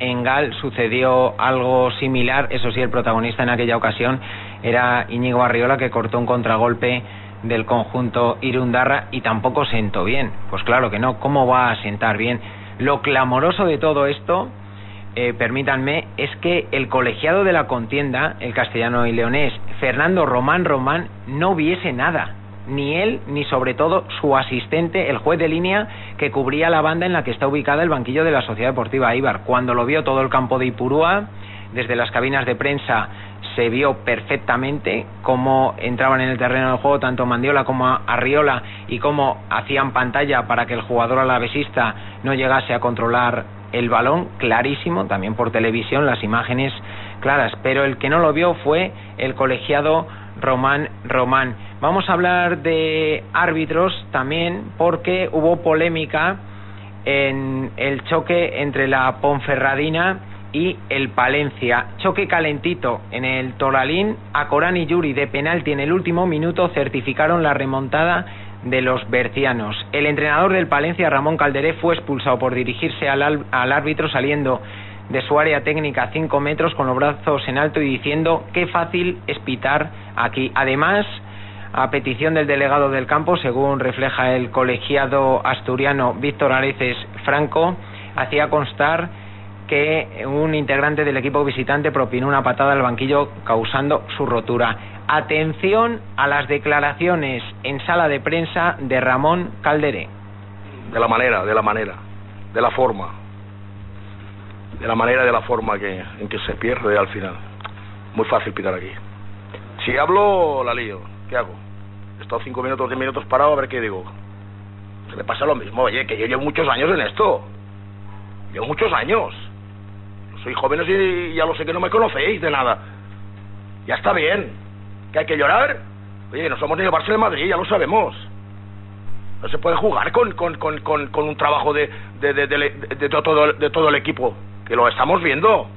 En Gal sucedió algo similar, eso sí, el protagonista en aquella ocasión era Íñigo Arriola que cortó un contragolpe del conjunto Irundarra y tampoco sentó bien. Pues claro que no, ¿cómo va a sentar bien? Lo clamoroso de todo esto, eh, permítanme, es que el colegiado de la contienda, el castellano y leonés, Fernando Román Román, no viese nada ni él ni sobre todo su asistente, el juez de línea que cubría la banda en la que está ubicada el banquillo de la Sociedad Deportiva Ibar. Cuando lo vio todo el campo de Ipurúa, desde las cabinas de prensa se vio perfectamente cómo entraban en el terreno del juego tanto Mandiola como Arriola y cómo hacían pantalla para que el jugador alavesista no llegase a controlar el balón, clarísimo, también por televisión, las imágenes claras, pero el que no lo vio fue el colegiado Román Román. Vamos a hablar de árbitros también porque hubo polémica en el choque entre la Ponferradina y el Palencia. Choque calentito en el Toralín. A Corán y Yuri de penalti en el último minuto certificaron la remontada de los bercianos. El entrenador del Palencia, Ramón Calderé, fue expulsado por dirigirse al, árbitro saliendo de su área técnica a 5 metros con los brazos en alto y diciendo qué fácil es pitar aquí. Además, a petición del delegado del campo, según refleja el colegiado asturiano Víctor Areces Franco, hacía constar que un integrante del equipo visitante propinó una patada al banquillo causando su rotura. Atención a las declaraciones en sala de prensa de Ramón Calderé. De la manera, de la manera, de la forma, de la manera de la forma que, en que se pierde al final. Muy fácil pitar aquí. Si hablo, la lío. ¿Qué hago? He estado cinco minutos, diez minutos parado a ver qué digo. Se me pasa lo mismo. Oye, que yo llevo muchos años en esto. Llevo muchos años. Soy jóvenes y ya lo sé que no me conocéis de nada. Ya está bien. ¿Que hay que llorar? Oye, no somos ni el de Madrid, ya lo sabemos. No se puede jugar con, con, con, con un trabajo de, de, de, de, todo, de todo el equipo que lo estamos viendo.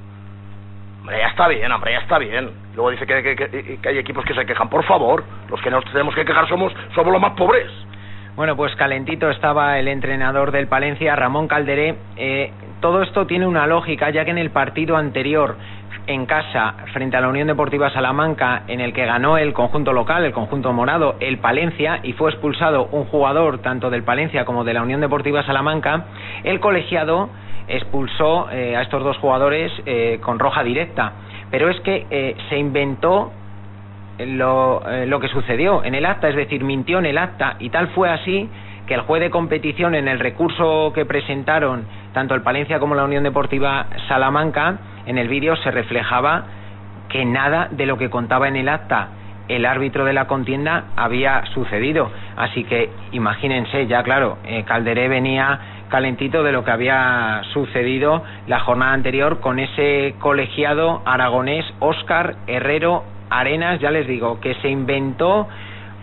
Hombre, ya está bien, hombre, ya está bien. Luego dice que, hay equipos que se quejan. Por favor, los que nos tenemos que quejar somos, somos los más pobres. Bueno, pues calentito estaba el entrenador del Palencia, Ramón Calderé. Eh, todo esto tiene una lógica, ya que en el partido anterior, en casa, frente a la Unión Deportiva Salamanca, en el que ganó el conjunto local, el conjunto morado, el Palencia, y fue expulsado un jugador tanto del Palencia como de la Unión Deportiva Salamanca, el colegiado expulsó eh, a estos dos jugadores eh, con roja directa. Pero es que eh, se inventó lo, lo, que sucedió en el acta, es decir, mintió en el acta y tal fue así que el juez de competición en el recurso que presentaron tanto el Palencia como la Unión Deportiva Salamanca, en el vídeo se reflejaba que nada de lo que contaba en el acta el árbitro de la contienda había sucedido. Así que imagínense, ya claro, Calderé venía calentito de lo que había sucedido la jornada anterior con ese colegiado aragonés Óscar Herrero Arenas, ya les digo, que se inventó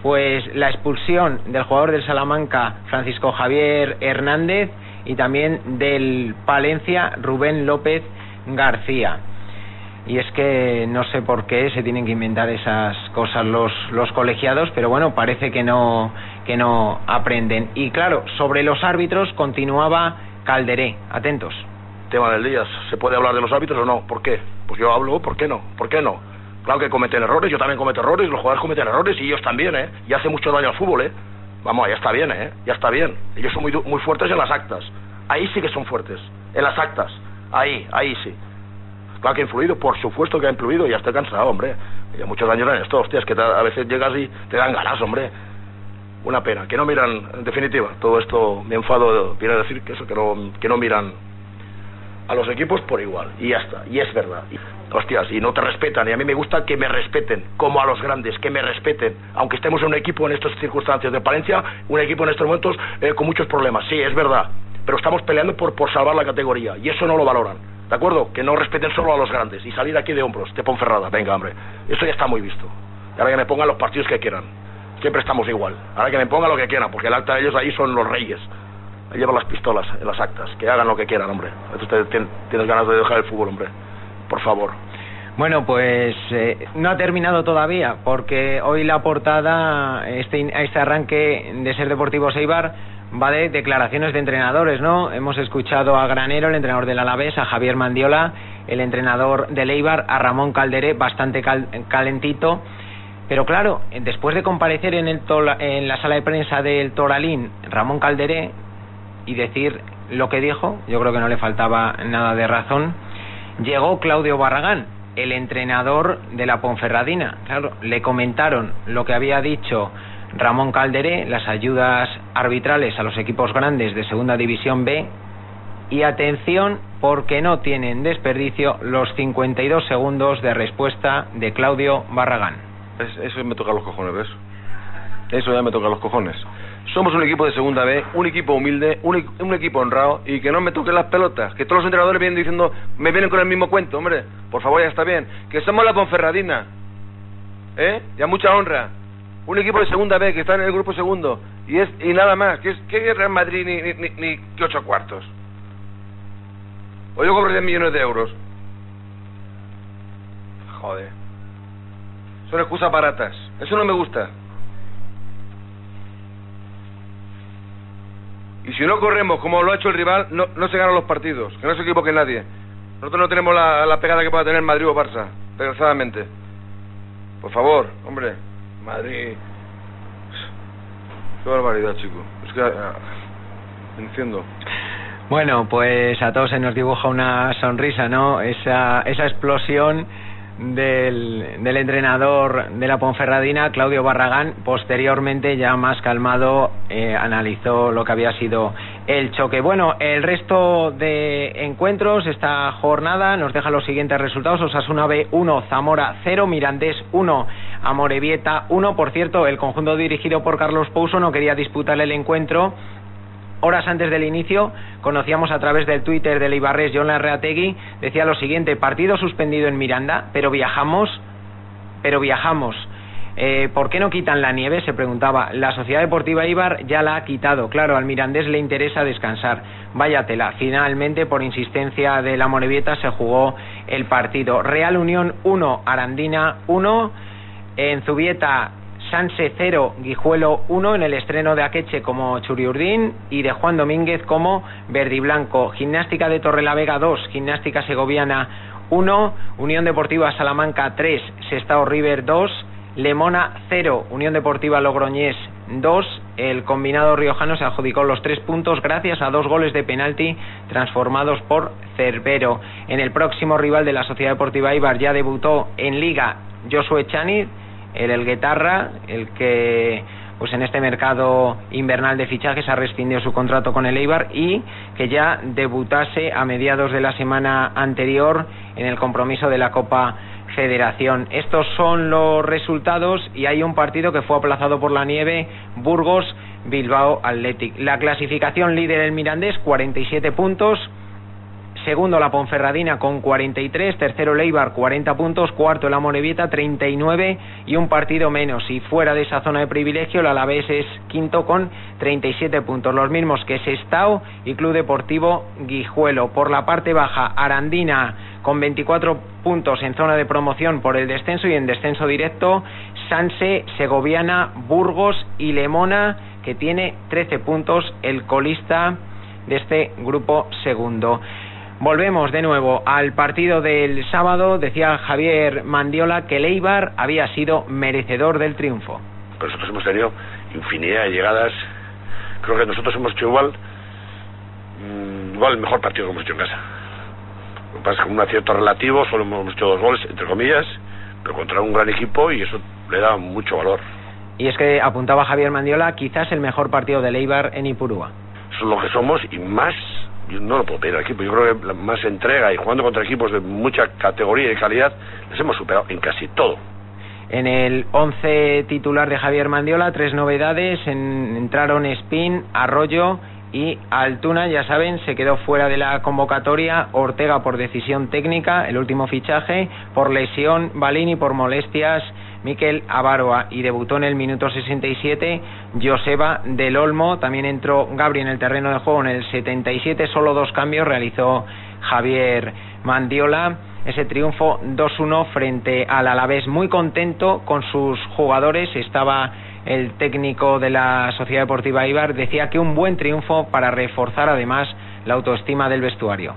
pues la expulsión del jugador del Salamanca Francisco Javier Hernández y también del Palencia Rubén López García y es que no sé por qué se tienen que inventar esas cosas los, los colegiados, pero bueno, parece que no, que no aprenden. Y claro, sobre los árbitros continuaba Calderé, atentos. Tema del día, ¿se puede hablar de los árbitros o no? ¿Por qué? Pues yo hablo, ¿por qué no? ¿Por qué no? Claro que cometen errores, yo también cometo errores, los jugadores cometen errores y ellos también, ¿eh? Y hace mucho daño al fútbol, ¿eh? Vamos, ya está bien, ¿eh? Ya está bien. Ellos son muy, muy fuertes en las actas. Ahí sí que son fuertes, en las actas. Ahí, ahí sí. Claro que ha influido, por supuesto que ha influido, ya estoy cansado, hombre. Ya muchos años en esto, hostias, que a veces llegas y te dan ganas, hombre. Una pena, que no miran, en definitiva, todo esto, me enfado, viene a decir que eso, que no, que no miran a los equipos por igual, y ya está, y es verdad. Y, hostias, y no te respetan, y a mí me gusta que me respeten, como a los grandes, que me respeten, aunque estemos en un equipo en estas circunstancias de Palencia, un equipo en estos momentos eh, con muchos problemas, sí, es verdad, pero estamos peleando por, por salvar la categoría, y eso no lo valoran. ¿De acuerdo? Que no respeten solo a los grandes y salir aquí de hombros, de Ponferrada. Venga, hombre. Eso ya está muy visto. Y ahora que me pongan los partidos que quieran. Siempre estamos igual. Ahora que me pongan lo que quieran, porque el acta de ellos ahí son los reyes. Ahí llevan las pistolas en las actas. Que hagan lo que quieran, hombre. Usted tienes ganas de dejar el fútbol, hombre. Por favor. Bueno, pues eh, no ha terminado todavía, porque hoy la portada, este, este arranque de Ser Deportivo Seibar, va de declaraciones de entrenadores, ¿no? Hemos escuchado a Granero, el entrenador del Alavés, a Javier Mandiola, el entrenador del Eibar, a Ramón Calderé, bastante calentito. Pero claro, después de comparecer en, el en la sala de prensa del Toralín, Ramón Calderé, y decir lo que dijo, yo creo que no le faltaba nada de razón, llegó Claudio Barragán, el entrenador de la Ponferradina. Claro, le comentaron lo que había dicho Ramón Calderé, las ayudas arbitrales a los equipos grandes de Segunda División B. Y atención, porque no tienen desperdicio los 52 segundos de respuesta de Claudio Barragán. eso me toca los cojones, ¿ves? Eso ya me toca los cojones. Somos un equipo de segunda B, un equipo humilde, un, equipo honrado y que no me toquen las pelotas. Que todos los entrenadores vienen diciendo, me vienen con el mismo cuento, hombre. Por favor, ya está bien. Que somos la Ponferradina. ¿Eh? Ya mucha honra. Un equipo de segunda B que está en el grupo segundo. Y es y nada más. Que es que Real Madrid ni, ni, ni, que ocho cuartos. O yo cobro 10 millones de euros. Joder. Son excusas baratas. Eso no me gusta. Y si no corremos como lo ha hecho el rival, no, no se ganan los partidos. Que no se equivoque nadie. Nosotros no tenemos la, la pegada que pueda tener Madrid o Barça, desgraciadamente. Por favor, hombre. Madrid. Qué barbaridad, chico. Es que. Ah, entiendo. Bueno, pues a todos se nos dibuja una sonrisa, ¿no? Esa, esa explosión del, del, entrenador de la Ponferradina, Claudio Barragán, posteriormente ya más calmado eh, analizó lo que había sido el choque. Bueno, el resto de encuentros, esta jornada nos deja los siguientes resultados. Osasuna B 1, Zamora 0, Mirandés 1, Amorebieta 1. Por cierto, el conjunto dirigido por Carlos Pouso no quería disputar el encuentro horas antes del inicio, conocíamos a través del Twitter del Ibarres John Larreategui, decía lo siguiente, partido suspendido en Miranda, pero viajamos, pero viajamos. Eh, ¿Por qué no quitan la nieve? Se preguntaba. La Sociedad Deportiva Ibar ya la ha quitado. Claro, al mirandés le interesa descansar. Váyatela. Finalmente, por insistencia de la Morevieta, se jugó el partido. Real Unión 1, Arandina 1. En Zubieta Sanse 0, Guijuelo 1 en el estreno de Akeche como Churiurdín y de Juan Domínguez como Verdiblanco. Gimnástica de Torrelavega 2, Gimnástica Segoviana 1, Unión Deportiva Salamanca 3, Sestao River 2, Lemona 0, Unión Deportiva Logroñés 2. El combinado riojano se adjudicó los tres puntos gracias a dos goles de penalti transformados por Cerbero. En el próximo rival de la Sociedad Deportiva Ibar ya debutó en Liga Josué El Elguetarra, el que pues en este mercado invernal de fichajes ha rescindido su contrato con el Eibar y que ya debutase a mediados de la semana anterior en el compromiso de la Copa Federación. Estos son los resultados y hay un partido que fue aplazado por la nieve, Burgos Bilbao Athletic. La clasificación líder el Mirandés 47 puntos segundo la Ponferradina con 43, tercero Leibar 40 puntos, cuarto la Morevieta 39 y un partido menos. Y fuera de esa zona de privilegio, el Alavés es quinto con 37 puntos, los mismos que Sestao y Club Deportivo Guijuelo. Por la parte baja, Arandina con 24 puntos en zona de promoción por el descenso y en descenso directo, Sanse, Segoviana, Burgos y Lemona, que tiene 13 puntos, el colista de este grupo segundo. Volvemos de nuevo al partido del sábado. Decía Javier Mandiola que Leibar había sido merecedor del triunfo. nosotros hemos tenido infinidad de llegadas. Creo que nosotros hemos hecho igual, mm, igual el mejor partido que hemos hecho en casa. Lo que pasa es que con un acierto relativo solo hemos hecho dos goles, entre comillas, pero contra un gran equipo y eso le da mucho valor. Y es que apuntaba Javier Mandiola, quizás el mejor partido de Leibar en Ipurúa. Eso es lo que somos y más yo no lo puedo pedir al equipo. Yo creo que más entrega y jugando contra equipos de mucha categoría y calidad, les hemos superado en casi todo. En el 11 titular de Javier Mandiola, tres novedades. entraron Spin, Arroyo y Altuna, ya saben, se quedó fuera de la convocatoria. Ortega por decisión técnica, el último fichaje, por lesión, Balini por molestias Miquel Avaroa y debutó en el minuto 67 Joseba del Olmo. También entró Gabri en el terreno de juego en el 77. Solo dos cambios realizó Javier Mandiola. Ese triunfo 2-1 frente al Alavés. Muy contento con sus jugadores. Estaba el técnico de la Sociedad Deportiva Ibar, decía que un buen triunfo para reforzar además la autoestima del vestuario.